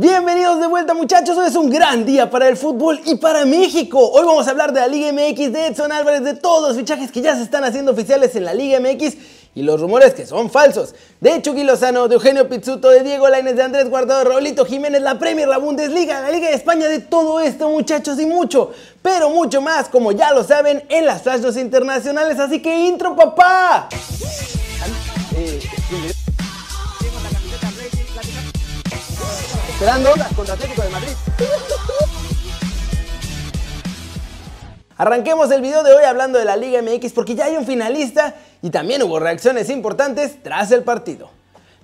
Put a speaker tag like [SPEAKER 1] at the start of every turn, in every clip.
[SPEAKER 1] Bienvenidos de vuelta muchachos, hoy es un gran día para el fútbol y para México. Hoy vamos a hablar de la Liga MX, de Edson Álvarez, de todos los fichajes que ya se están haciendo oficiales en la Liga MX y los rumores que son falsos. De Chucky Lozano, de Eugenio Pizzuto, de Diego Lainez, de Andrés Guardado, Raulito Jiménez, la Premier, la Bundesliga, la Liga de España, de todo esto muchachos y mucho, pero mucho más, como ya lo saben, en las flashes internacionales. Así que intro papá. Esperando contra Atlético de Madrid. Arranquemos el video de hoy hablando de la Liga MX porque ya hay un finalista y también hubo reacciones importantes tras el partido.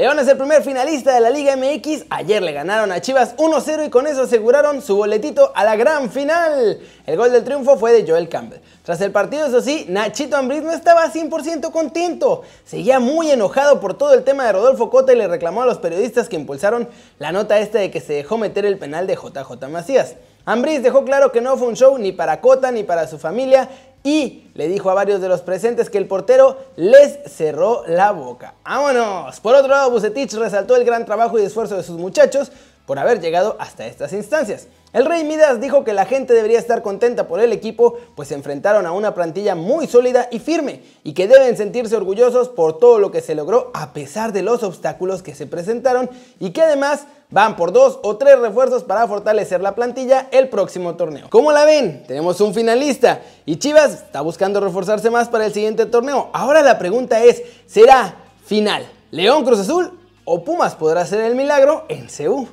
[SPEAKER 1] León es el primer finalista de la Liga MX. Ayer le ganaron a Chivas 1-0 y con eso aseguraron su boletito a la gran final. El gol del triunfo fue de Joel Campbell. Tras el partido, eso sí, Nachito Ambriz no estaba 100% contento. Seguía muy enojado por todo el tema de Rodolfo Cota y le reclamó a los periodistas que impulsaron la nota esta de que se dejó meter el penal de JJ Macías. Ambriz dejó claro que no fue un show ni para Cota ni para su familia y le dijo a varios de los presentes que el portero les cerró la boca. ¡Vámonos! Por otro lado, Bucetich resaltó el gran trabajo y esfuerzo de sus muchachos por haber llegado hasta estas instancias. El Rey Midas dijo que la gente debería estar contenta por el equipo, pues se enfrentaron a una plantilla muy sólida y firme, y que deben sentirse orgullosos por todo lo que se logró a pesar de los obstáculos que se presentaron, y que además van por dos o tres refuerzos para fortalecer la plantilla el próximo torneo. ¿Cómo la ven? Tenemos un finalista, y Chivas está buscando reforzarse más para el siguiente torneo. Ahora la pregunta es, ¿será final León Cruz Azul o Pumas podrá hacer el milagro en CU?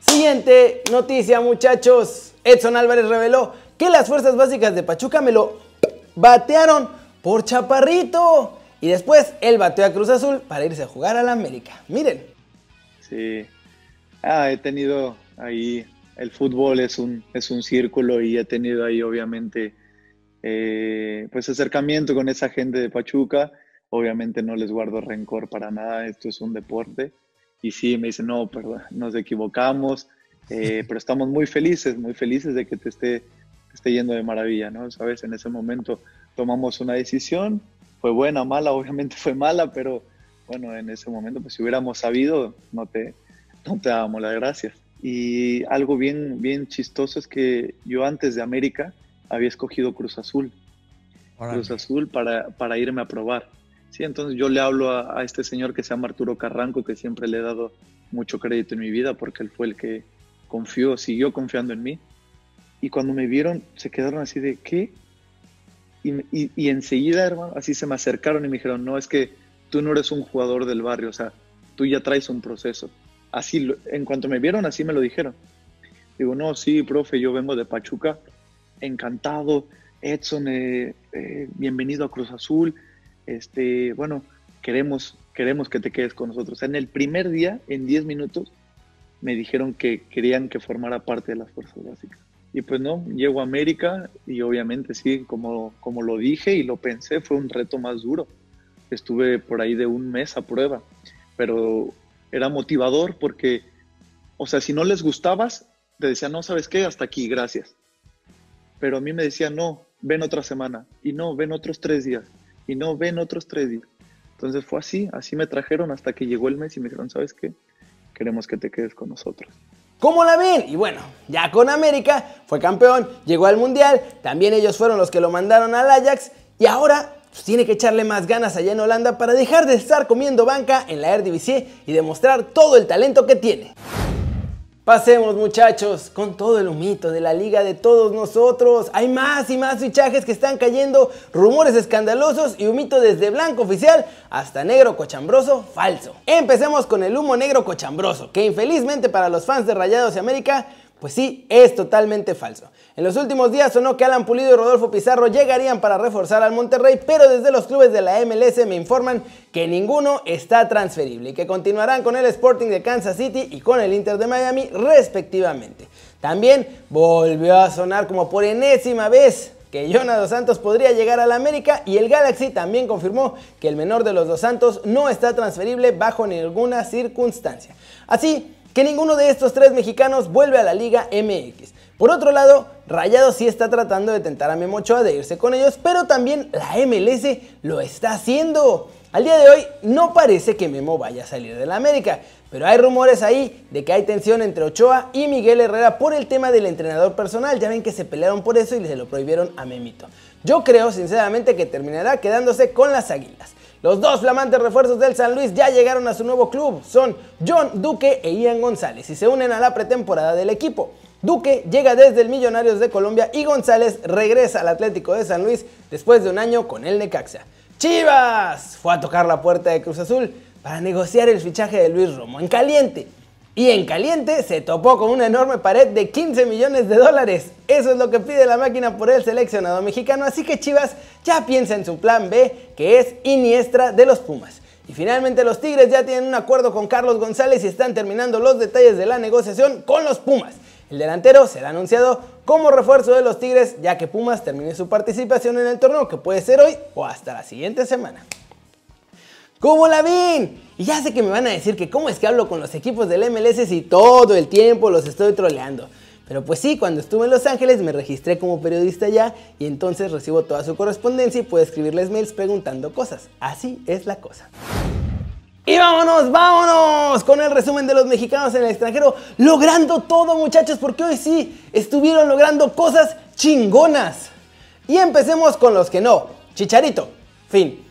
[SPEAKER 1] Siguiente noticia, muchachos. Edson Álvarez reveló que las fuerzas básicas de Pachuca me lo batearon por chaparrito. Y después él bateó a Cruz Azul para irse a jugar a la América. Miren.
[SPEAKER 2] Sí. Ah, he tenido ahí. El fútbol es un, es un círculo y he tenido ahí, obviamente, eh, pues acercamiento con esa gente de Pachuca. Obviamente no les guardo rencor para nada. Esto es un deporte y sí, me dice, no, perdón, nos equivocamos, eh, pero estamos muy felices, muy felices de que te esté, esté yendo de maravilla, ¿no? Sabes, en ese momento tomamos una decisión, fue buena, mala, obviamente fue mala, pero bueno, en ese momento, pues si hubiéramos sabido, no te, no te dábamos las gracias. Y algo bien, bien chistoso es que yo antes de América había escogido Cruz Azul. Cruz Azul para, para irme a probar. Sí, entonces yo le hablo a, este señor que se llama Arturo Carranco, que siempre le he dado mucho crédito en mi vida porque él fue el que confió, siguió confiando en mí. Y cuando me vieron, se quedaron así de, ¿qué? Y, enseguida, hermano, así se me acercaron y me dijeron, no, es que tú no eres un jugador del barrio, o sea, tú ya traes un proceso. Así, en cuanto me vieron, así me lo dijeron. Digo, no, sí, profe, yo vengo de Pachuca, encantado, Edson, eh, eh, bienvenido a Cruz Azul, este, bueno, queremos, queremos que te quedes con nosotros. En el primer día, en 10 minutos, me dijeron que querían que formara parte de las fuerzas básicas. Y pues no, llego a América y obviamente sí, como, como lo dije y lo pensé, fue un reto más duro. Estuve por ahí de un mes a prueba, pero era motivador porque, o sea, si no les gustabas, te decían, no, ¿sabes qué? Hasta aquí, gracias. Pero a mí me decían, no, ven otra semana y no, ven otros tres días y no ven otros tres días. Entonces fue así, así me trajeron hasta que llegó el mes y me dijeron, ¿sabes qué? Queremos que te quedes con nosotros.
[SPEAKER 1] ¿Cómo la ven? Y bueno, ya con América fue campeón, llegó al Mundial, también ellos fueron los que lo mandaron al Ajax y ahora pues, tiene que echarle más ganas allá en Holanda para dejar de estar comiendo banca en la Eredivisie y demostrar todo el talento que tiene. Pasemos muchachos con todo el humito de la liga de todos nosotros. Hay más y más fichajes que están cayendo, rumores escandalosos y humito desde blanco oficial hasta negro cochambroso falso. Empecemos con el humo negro cochambroso, que infelizmente para los fans de Rayados y América pues sí, es totalmente falso. En los últimos días sonó que Alan Pulido y Rodolfo Pizarro llegarían para reforzar al Monterrey, pero desde los clubes de la MLS me informan que ninguno está transferible y que continuarán con el Sporting de Kansas City y con el Inter de Miami respectivamente. También volvió a sonar como por enésima vez que Jonah Dos Santos podría llegar a la América y el Galaxy también confirmó que el menor de los Dos Santos no está transferible bajo ninguna circunstancia. Así que ninguno de estos tres mexicanos vuelve a la Liga MX. Por otro lado, Rayado sí está tratando de tentar a Memochoa de irse con ellos, pero también la MLS lo está haciendo. Al día de hoy no parece que Memo vaya a salir de la América, pero hay rumores ahí de que hay tensión entre Ochoa y Miguel Herrera por el tema del entrenador personal. Ya ven que se pelearon por eso y se lo prohibieron a Memito. Yo creo sinceramente que terminará quedándose con las Águilas. Los dos flamantes refuerzos del San Luis ya llegaron a su nuevo club. Son John Duque e Ian González y se unen a la pretemporada del equipo. Duque llega desde el Millonarios de Colombia y González regresa al Atlético de San Luis después de un año con el Necaxa. Chivas fue a tocar la puerta de Cruz Azul para negociar el fichaje de Luis Romo en caliente. Y en caliente se topó con una enorme pared de 15 millones de dólares. Eso es lo que pide la máquina por el seleccionado mexicano. Así que Chivas ya piensa en su plan B, que es Iniestra de los Pumas. Y finalmente los Tigres ya tienen un acuerdo con Carlos González y están terminando los detalles de la negociación con los Pumas. El delantero será anunciado como refuerzo de los Tigres ya que Pumas termine su participación en el torneo que puede ser hoy o hasta la siguiente semana. ¿Cómo la ven? Y ya sé que me van a decir que cómo es que hablo con los equipos del MLS si todo el tiempo los estoy troleando. Pero pues sí, cuando estuve en Los Ángeles me registré como periodista allá y entonces recibo toda su correspondencia y puedo escribirles mails preguntando cosas. Así es la cosa. Y vámonos, vámonos con el resumen de los mexicanos en el extranjero, logrando todo muchachos, porque hoy sí estuvieron logrando cosas chingonas. Y empecemos con los que no. Chicharito, fin.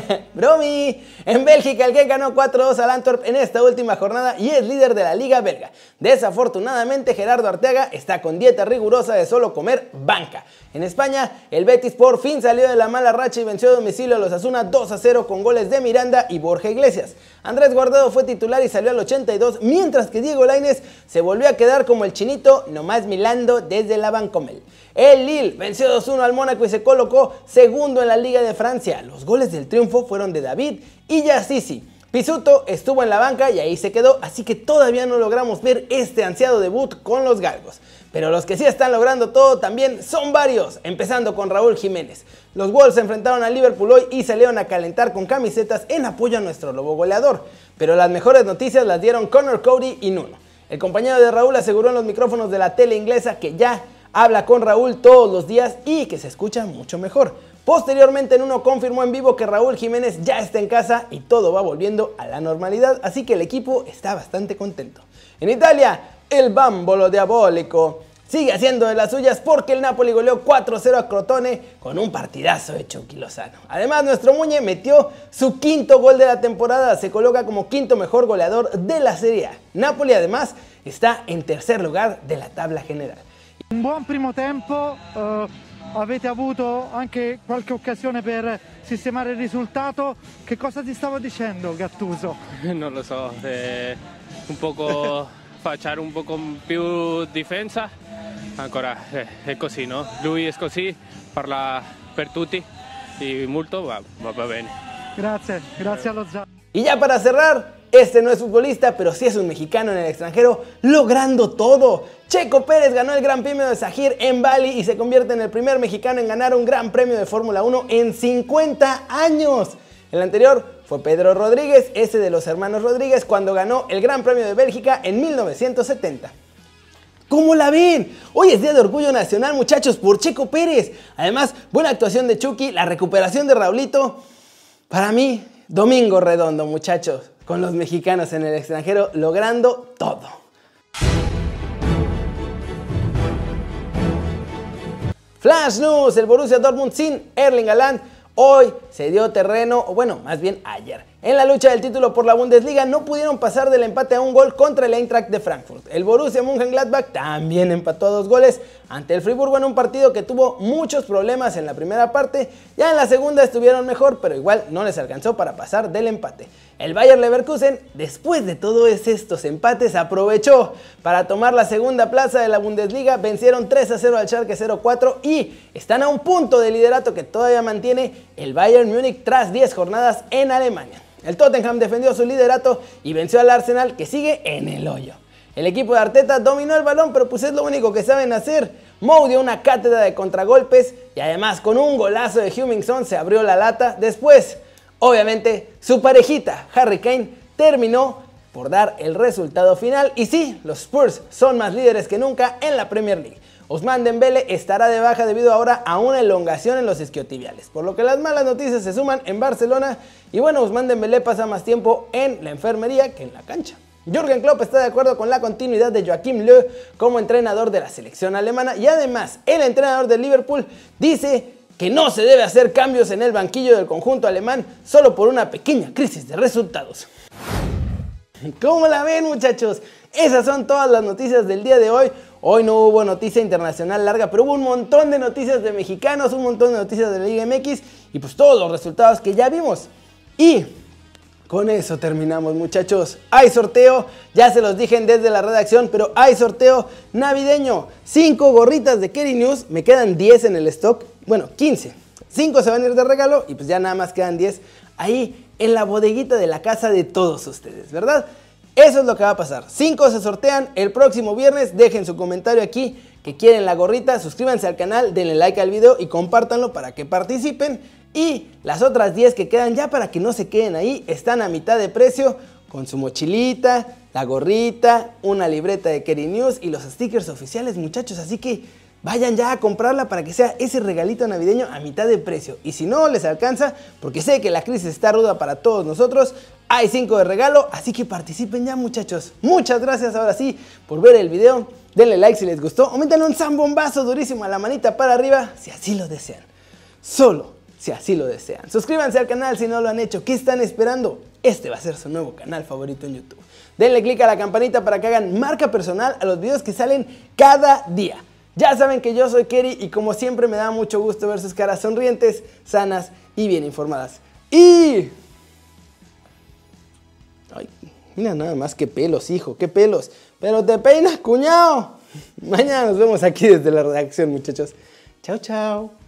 [SPEAKER 1] Bromi. En Bélgica el que ganó 4-2 al Antwerp en esta última jornada y es líder de la liga belga. Desafortunadamente Gerardo Arteaga está con dieta rigurosa de solo comer banca. En España el Betis por fin salió de la mala racha y venció a domicilio a los Asuna 2-0 con goles de Miranda y Borja Iglesias. Andrés Guardado fue titular y salió al 82 mientras que Diego Lainez se volvió a quedar como el chinito nomás milando desde la Bancomel. El Lille venció 2-1 al Mónaco y se colocó segundo en la Liga de Francia. Los goles del triunfo fueron de David y Yassisi. Pisuto estuvo en la banca y ahí se quedó, así que todavía no logramos ver este ansiado debut con los galgos. Pero los que sí están logrando todo también son varios, empezando con Raúl Jiménez. Los Wolves se enfrentaron a Liverpool hoy y salieron a calentar con camisetas en apoyo a nuestro lobo goleador. Pero las mejores noticias las dieron Connor Cody y Nuno. El compañero de Raúl aseguró en los micrófonos de la tele inglesa que ya habla con Raúl todos los días y que se escucha mucho mejor. Posteriormente en uno confirmó en vivo que Raúl Jiménez ya está en casa y todo va volviendo a la normalidad, así que el equipo está bastante contento. En Italia, el bámbolo diabólico sigue haciendo de las suyas porque el Napoli goleó 4-0 a Crotone con un partidazo de Chucky Lozano. Además, nuestro Muñe metió su quinto gol de la temporada, se coloca como quinto mejor goleador de la Serie A. Napoli además está en tercer lugar de la tabla general.
[SPEAKER 3] Un buon primo tempo, eh, avete avuto anche qualche occasione per sistemare il risultato. Che cosa ti stavo dicendo Gattuso?
[SPEAKER 4] Non lo so, eh, un poco fare un poco più difesa, ancora eh, è così, no? Lui è così, parla per tutti e molto va, va bene.
[SPEAKER 3] Grazie, grazie allo Zan.
[SPEAKER 1] Y ya para cerrar, este no es futbolista, pero sí es un mexicano en el extranjero, logrando todo. Checo Pérez ganó el Gran Premio de Sajir en Bali y se convierte en el primer mexicano en ganar un Gran Premio de Fórmula 1 en 50 años. El anterior fue Pedro Rodríguez, ese de los hermanos Rodríguez, cuando ganó el Gran Premio de Bélgica en 1970. ¿Cómo la ven? Hoy es Día de Orgullo Nacional, muchachos, por Checo Pérez. Además, buena actuación de Chucky, la recuperación de Raulito. Para mí, domingo redondo, muchachos, con los mexicanos en el extranjero logrando todo. Flash News, el Borussia Dortmund sin Erling Haaland hoy se dio terreno, o bueno, más bien ayer. En la lucha del título por la Bundesliga no pudieron pasar del empate a un gol contra el Eintracht de Frankfurt. El Borussia Mönchengladbach también empató a dos goles ante el Friburgo en un partido que tuvo muchos problemas en la primera parte. Ya en la segunda estuvieron mejor, pero igual no les alcanzó para pasar del empate. El Bayer Leverkusen, después de todos estos empates, aprovechó para tomar la segunda plaza de la Bundesliga. Vencieron 3 a 0 al Schalke 04 y están a un punto de liderato que todavía mantiene el Bayern Múnich tras 10 jornadas en Alemania. El Tottenham defendió su liderato y venció al Arsenal que sigue en el hoyo. El equipo de Arteta dominó el balón, pero pues es lo único que saben hacer. Mou dio una cátedra de contragolpes y además con un golazo de Hummingson se abrió la lata. Después Obviamente, su parejita, Harry Kane, terminó por dar el resultado final. Y sí, los Spurs son más líderes que nunca en la Premier League. Osman Dembele estará de baja debido ahora a una elongación en los isquiotibiales, por lo que las malas noticias se suman en Barcelona y bueno, Osman Dembele pasa más tiempo en la enfermería que en la cancha. Jürgen Klopp está de acuerdo con la continuidad de Joachim Löw como entrenador de la selección alemana y además el entrenador de Liverpool dice que no se debe hacer cambios en el banquillo del conjunto alemán solo por una pequeña crisis de resultados. ¿Cómo la ven muchachos? Esas son todas las noticias del día de hoy. Hoy no hubo noticia internacional larga, pero hubo un montón de noticias de mexicanos, un montón de noticias de la Liga MX y pues todos los resultados que ya vimos. Y con eso terminamos muchachos. Hay sorteo, ya se los dije desde la redacción, pero hay sorteo navideño. 5 gorritas de Kerry News, me quedan 10 en el stock, bueno 15. 5 se van a ir de regalo y pues ya nada más quedan 10 ahí en la bodeguita de la casa de todos ustedes, ¿verdad? Eso es lo que va a pasar. 5 se sortean el próximo viernes. Dejen su comentario aquí que quieren la gorrita. Suscríbanse al canal, denle like al video y compártanlo para que participen. Y las otras 10 que quedan ya para que no se queden ahí están a mitad de precio con su mochilita, la gorrita, una libreta de Kerry News y los stickers oficiales muchachos. Así que vayan ya a comprarla para que sea ese regalito navideño a mitad de precio. Y si no les alcanza, porque sé que la crisis está ruda para todos nosotros, hay 5 de regalo, así que participen ya muchachos. Muchas gracias ahora sí por ver el video. Denle like si les gustó. Aumentan un zambombazo durísimo a la manita para arriba si así lo desean. Solo si así lo desean. Suscríbanse al canal si no lo han hecho. ¿Qué están esperando? Este va a ser su nuevo canal favorito en YouTube. Denle click a la campanita para que hagan marca personal a los videos que salen cada día. Ya saben que yo soy Kerry y como siempre me da mucho gusto ver sus caras sonrientes, sanas y bien informadas. Y... Ay, mira nada más que pelos, hijo, qué pelos. Pero te peinas, cuñado. Mañana nos vemos aquí desde la redacción, muchachos. Chao, chao.